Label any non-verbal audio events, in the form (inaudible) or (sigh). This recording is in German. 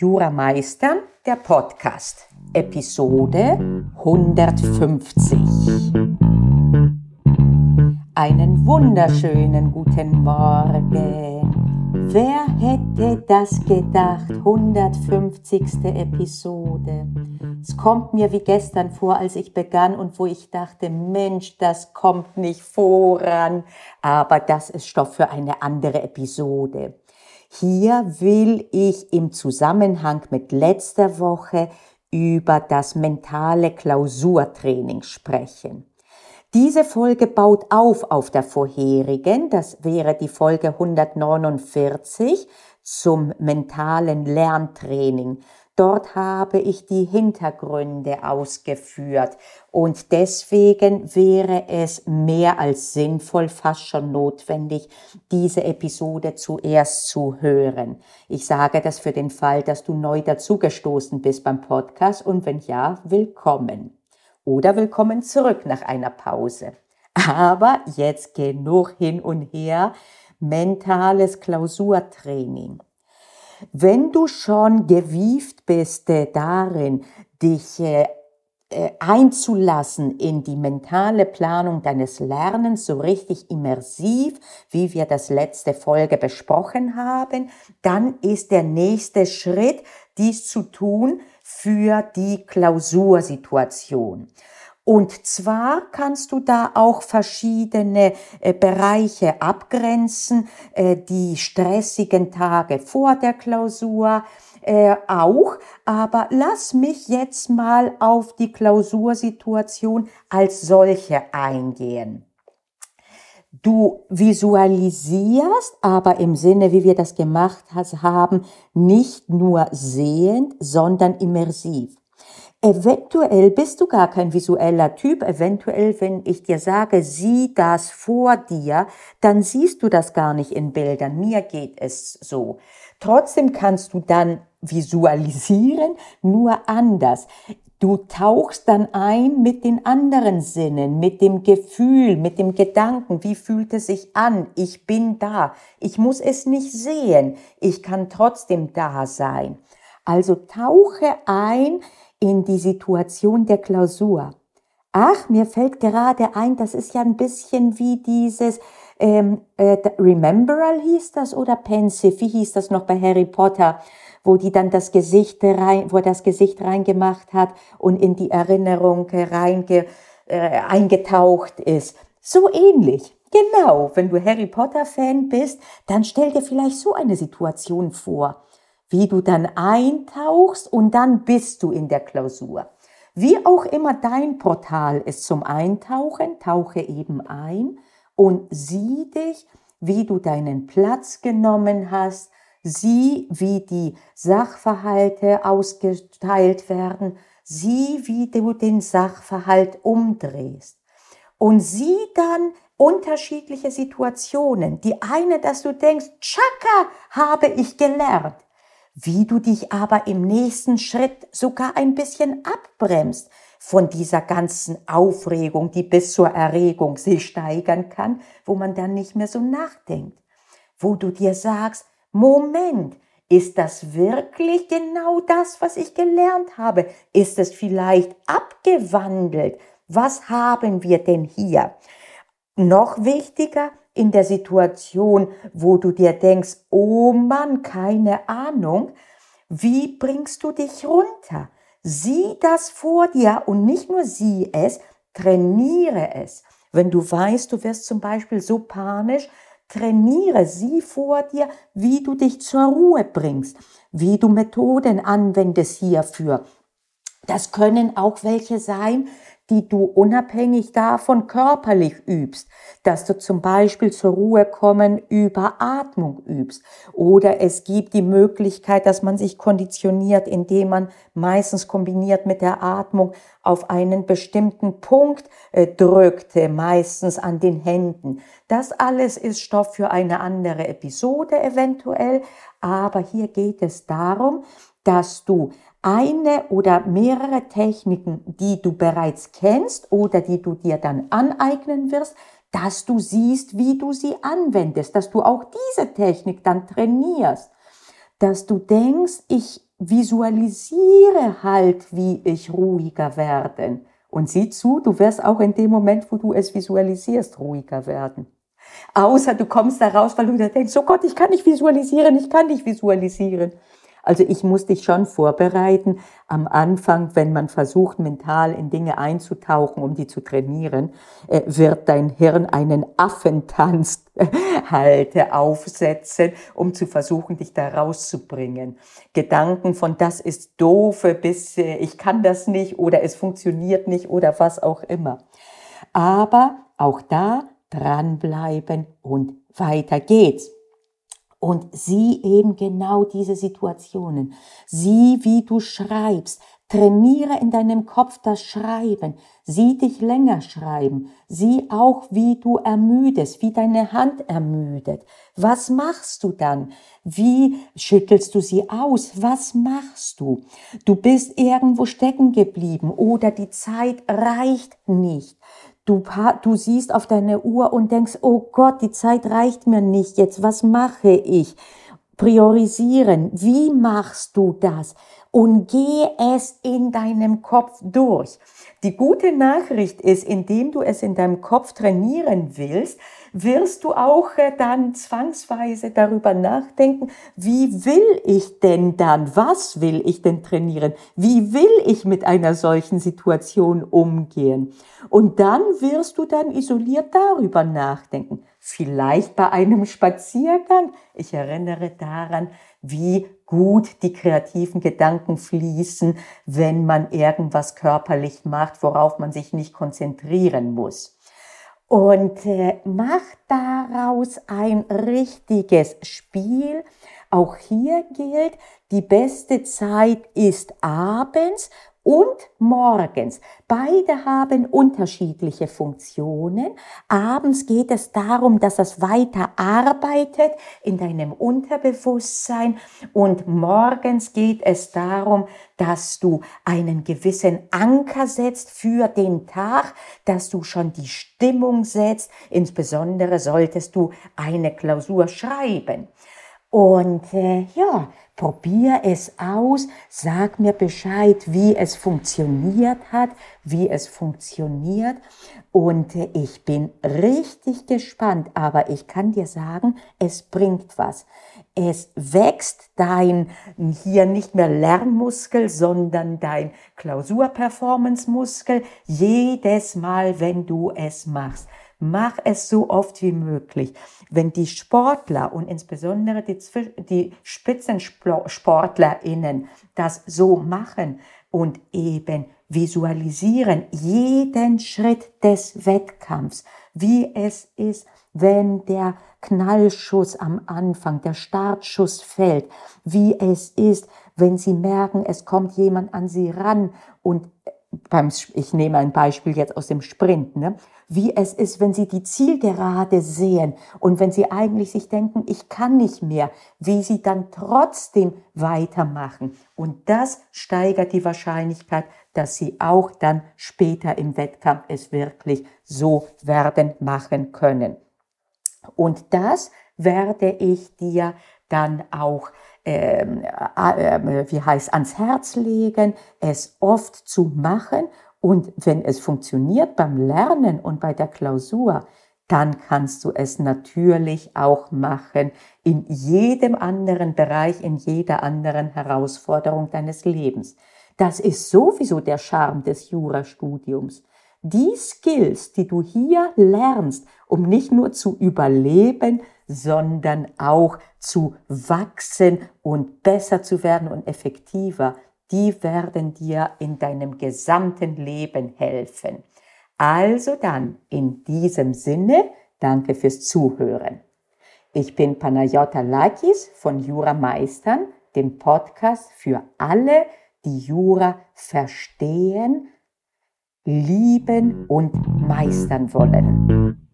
Jura Meistern, der Podcast, Episode 150. Einen wunderschönen guten Morgen. Wer hätte das gedacht? 150. Episode. Es kommt mir wie gestern vor, als ich begann und wo ich dachte, Mensch, das kommt nicht voran. Aber das ist Stoff für eine andere Episode. Hier will ich im Zusammenhang mit letzter Woche über das mentale Klausurtraining sprechen. Diese Folge baut auf auf der vorherigen, das wäre die Folge 149 zum mentalen Lerntraining. Dort habe ich die Hintergründe ausgeführt und deswegen wäre es mehr als sinnvoll, fast schon notwendig, diese Episode zuerst zu hören. Ich sage das für den Fall, dass du neu dazugestoßen bist beim Podcast und wenn ja, willkommen. Oder willkommen zurück nach einer Pause. Aber jetzt genug hin und her. Mentales Klausurtraining. Wenn du schon gewieft bist äh, darin, dich äh, äh, einzulassen in die mentale Planung deines Lernens, so richtig immersiv, wie wir das letzte Folge besprochen haben, dann ist der nächste Schritt, dies zu tun für die Klausursituation. Und zwar kannst du da auch verschiedene äh, Bereiche abgrenzen, äh, die stressigen Tage vor der Klausur äh, auch, aber lass mich jetzt mal auf die Klausursituation als solche eingehen. Du visualisierst aber im Sinne, wie wir das gemacht haben, nicht nur sehend, sondern immersiv. Eventuell bist du gar kein visueller Typ. Eventuell, wenn ich dir sage, sieh das vor dir, dann siehst du das gar nicht in Bildern. Mir geht es so. Trotzdem kannst du dann visualisieren, nur anders. Du tauchst dann ein mit den anderen Sinnen, mit dem Gefühl, mit dem Gedanken. Wie fühlt es sich an? Ich bin da. Ich muss es nicht sehen. Ich kann trotzdem da sein. Also tauche ein in die Situation der Klausur. Ach, mir fällt gerade ein, das ist ja ein bisschen wie dieses ähm, äh, Rememberal hieß das oder Pensive, wie hieß das noch bei Harry Potter, wo die dann das Gesicht rein, wo er das Gesicht reingemacht hat und in die Erinnerung reinge, äh, eingetaucht ist. So ähnlich. Genau, wenn du Harry Potter Fan bist, dann stell dir vielleicht so eine Situation vor wie du dann eintauchst und dann bist du in der Klausur. Wie auch immer dein Portal ist zum Eintauchen, tauche eben ein und sieh dich, wie du deinen Platz genommen hast, sieh, wie die Sachverhalte ausgeteilt werden, sieh, wie du den Sachverhalt umdrehst. Und sieh dann unterschiedliche Situationen. Die eine, dass du denkst, Chaka habe ich gelernt wie du dich aber im nächsten Schritt sogar ein bisschen abbremst von dieser ganzen Aufregung, die bis zur Erregung sich steigern kann, wo man dann nicht mehr so nachdenkt, wo du dir sagst, Moment, ist das wirklich genau das, was ich gelernt habe? Ist es vielleicht abgewandelt? Was haben wir denn hier? Noch wichtiger, in der Situation, wo du dir denkst, oh Mann, keine Ahnung, wie bringst du dich runter? Sieh das vor dir und nicht nur sieh es, trainiere es. Wenn du weißt, du wirst zum Beispiel so panisch, trainiere sie vor dir, wie du dich zur Ruhe bringst, wie du Methoden anwendest hierfür. Das können auch welche sein, die du unabhängig davon körperlich übst, dass du zum Beispiel zur Ruhe kommen über Atmung übst. Oder es gibt die Möglichkeit, dass man sich konditioniert, indem man meistens kombiniert mit der Atmung auf einen bestimmten Punkt äh, drückt, äh, meistens an den Händen. Das alles ist Stoff für eine andere Episode eventuell, aber hier geht es darum, dass du eine oder mehrere Techniken, die du bereits kennst oder die du dir dann aneignen wirst, dass du siehst, wie du sie anwendest, dass du auch diese Technik dann trainierst, dass du denkst, ich visualisiere halt, wie ich ruhiger werden. Und sieh zu, du wirst auch in dem Moment, wo du es visualisierst, ruhiger werden. Außer du kommst da raus, weil du dir denkst, oh Gott, ich kann nicht visualisieren, ich kann nicht visualisieren. Also ich muss dich schon vorbereiten. Am Anfang, wenn man versucht, mental in Dinge einzutauchen, um die zu trainieren, äh, wird dein Hirn einen Affentanz (laughs) halte aufsetzen, um zu versuchen, dich da rauszubringen. Gedanken von das ist doofe bis äh, ich kann das nicht oder es funktioniert nicht oder was auch immer. Aber auch da dranbleiben und weiter geht's. Und sieh eben genau diese Situationen. Sieh, wie du schreibst. Trainiere in deinem Kopf das Schreiben. Sieh dich länger schreiben. Sieh auch, wie du ermüdest, wie deine Hand ermüdet. Was machst du dann? Wie schüttelst du sie aus? Was machst du? Du bist irgendwo stecken geblieben oder die Zeit reicht nicht. Du, du siehst auf deine Uhr und denkst, oh Gott, die Zeit reicht mir nicht jetzt, was mache ich? Priorisieren, wie machst du das? Und geh es in deinem Kopf durch. Die gute Nachricht ist, indem du es in deinem Kopf trainieren willst, wirst du auch äh, dann zwangsweise darüber nachdenken, wie will ich denn dann, was will ich denn trainieren, wie will ich mit einer solchen Situation umgehen. Und dann wirst du dann isoliert darüber nachdenken. Vielleicht bei einem Spaziergang. Ich erinnere daran, wie gut die kreativen Gedanken fließen, wenn man irgendwas körperlich macht, worauf man sich nicht konzentrieren muss. Und äh, mach daraus ein richtiges Spiel. Auch hier gilt, die beste Zeit ist abends und morgens. Beide haben unterschiedliche Funktionen. Abends geht es darum, dass es weiter arbeitet in deinem Unterbewusstsein und morgens geht es darum, dass du einen gewissen Anker setzt für den Tag, dass du schon die Stimmung setzt. Insbesondere solltest du eine Klausur schreiben. Und äh, ja, probier es aus, sag mir Bescheid, wie es funktioniert hat, wie es funktioniert. Und ich bin richtig gespannt, aber ich kann dir sagen, es bringt was. Es wächst dein hier nicht mehr Lernmuskel, sondern dein Klausurperformance-Muskel jedes Mal, wenn du es machst. Mach es so oft wie möglich. Wenn die Sportler und insbesondere die, die SpitzensportlerInnen das so machen und eben visualisieren jeden Schritt des Wettkampfs, wie es ist, wenn der Knallschuss am Anfang, der Startschuss fällt, wie es ist, wenn sie merken, es kommt jemand an sie ran und beim, ich nehme ein Beispiel jetzt aus dem Sprint, ne? wie es ist, wenn Sie die Zielgerade sehen und wenn Sie eigentlich sich denken, ich kann nicht mehr, wie Sie dann trotzdem weitermachen. Und das steigert die Wahrscheinlichkeit, dass Sie auch dann später im Wettkampf es wirklich so werden machen können. Und das werde ich dir dann auch ähm, äh, wie heißt, ans Herz legen, es oft zu machen. Und wenn es funktioniert beim Lernen und bei der Klausur, dann kannst du es natürlich auch machen in jedem anderen Bereich, in jeder anderen Herausforderung deines Lebens. Das ist sowieso der Charme des Jurastudiums. Die Skills, die du hier lernst, um nicht nur zu überleben, sondern auch zu wachsen und besser zu werden und effektiver, die werden dir in deinem gesamten Leben helfen. Also dann, in diesem Sinne, danke fürs Zuhören. Ich bin Panayota Lakis von Jura Meistern, dem Podcast für alle, die Jura verstehen, lieben und meistern wollen.